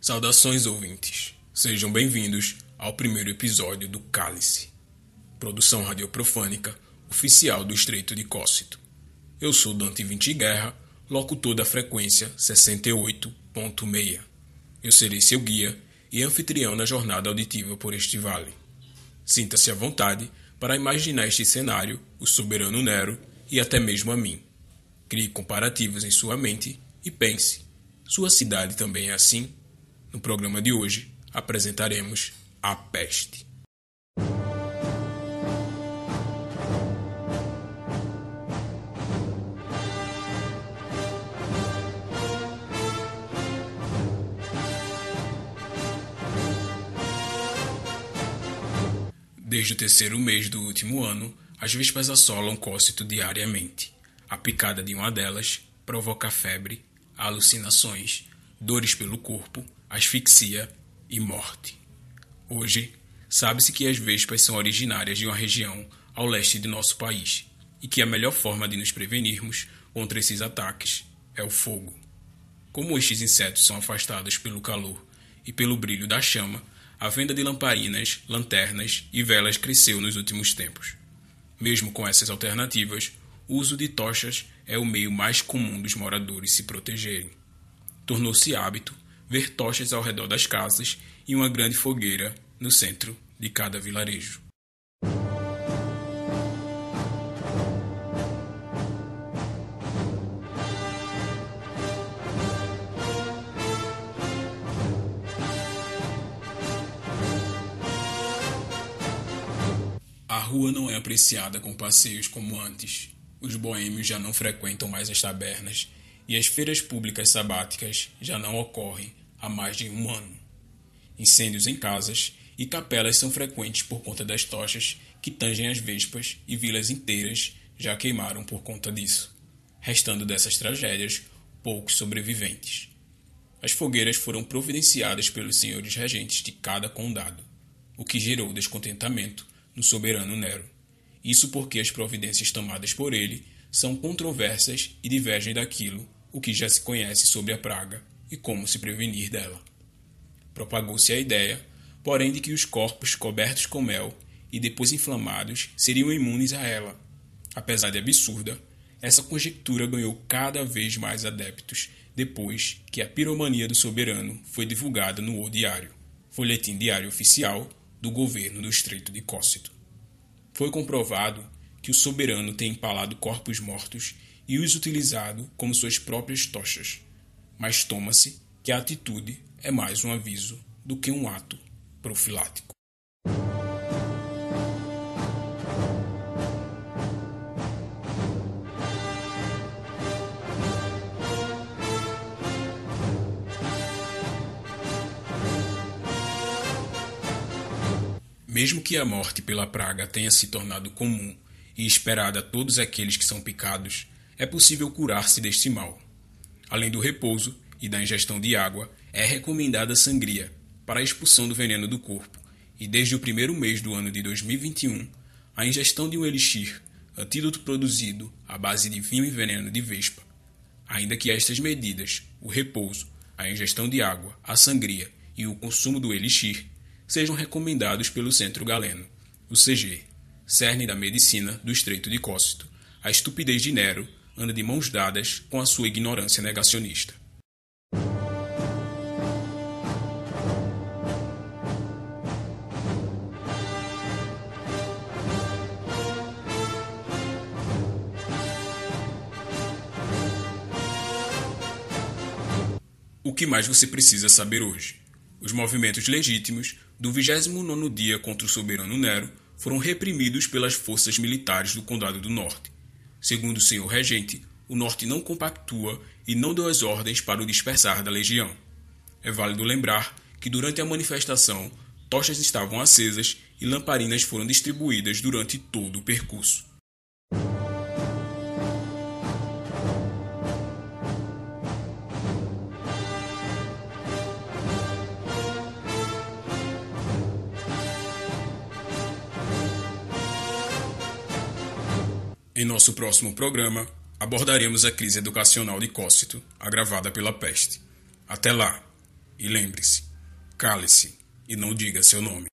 Saudações ouvintes, sejam bem-vindos ao primeiro episódio do Cálice, produção radioprofânica oficial do Estreito de Cócito. Eu sou Dante Vinci Guerra, locutor da frequência 68.6. Eu serei seu guia e anfitrião na jornada auditiva por este vale. Sinta-se à vontade para imaginar este cenário, o soberano Nero e até mesmo a mim. Crie comparativos em sua mente e pense: sua cidade também é assim? No programa de hoje, apresentaremos a peste. Desde o terceiro mês do último ano, as vespas assolam Cócito diariamente. A picada de uma delas provoca febre, alucinações, dores pelo corpo, asfixia e morte. Hoje, sabe-se que as vespas são originárias de uma região ao leste de nosso país e que a melhor forma de nos prevenirmos contra esses ataques é o fogo. Como estes insetos são afastados pelo calor e pelo brilho da chama, a venda de lamparinas, lanternas e velas cresceu nos últimos tempos. Mesmo com essas alternativas, o uso de tochas é o meio mais comum dos moradores se protegerem. Tornou-se hábito ver tochas ao redor das casas e uma grande fogueira no centro de cada vilarejo. A rua não é apreciada com passeios como antes. Os boêmios já não frequentam mais as tabernas e as feiras públicas sabáticas já não ocorrem há mais de um ano. Incêndios em casas e capelas são frequentes por conta das tochas que tangem as vespas e vilas inteiras já queimaram por conta disso, restando dessas tragédias poucos sobreviventes. As fogueiras foram providenciadas pelos senhores regentes de cada condado, o que gerou descontentamento no soberano Nero. Isso porque as providências tomadas por ele são controversas e divergem daquilo o que já se conhece sobre a praga e como se prevenir dela. Propagou-se a ideia, porém, de que os corpos cobertos com mel e depois inflamados seriam imunes a ela. Apesar de absurda, essa conjectura ganhou cada vez mais adeptos depois que a piromania do soberano foi divulgada no O Diário, folhetim diário oficial do governo do Estreito de Cócito. Foi comprovado que o soberano tem empalado corpos mortos e os utilizado como suas próprias tochas, mas toma-se que a atitude é mais um aviso do que um ato profilático. Mesmo que a morte pela praga tenha se tornado comum e esperada a todos aqueles que são picados, é possível curar-se deste mal. Além do repouso e da ingestão de água, é recomendada sangria para a expulsão do veneno do corpo, e desde o primeiro mês do ano de 2021, a ingestão de um elixir, antídoto produzido à base de vinho e veneno de vespa. Ainda que estas medidas, o repouso, a ingestão de água, a sangria e o consumo do elixir, sejam recomendados pelo Centro Galeno, o CG, cerne da medicina do Estreito de Cócito. A estupidez de Nero anda de mãos dadas com a sua ignorância negacionista. O que mais você precisa saber hoje? Os movimentos legítimos do 29º dia contra o soberano Nero foram reprimidos pelas forças militares do Condado do Norte. Segundo o senhor regente, o Norte não compactua e não deu as ordens para o dispersar da legião. É válido lembrar que durante a manifestação, tochas estavam acesas e lamparinas foram distribuídas durante todo o percurso. Em nosso próximo programa, abordaremos a crise educacional de Cócito, agravada pela peste. Até lá! E lembre-se, cale-se e não diga seu nome.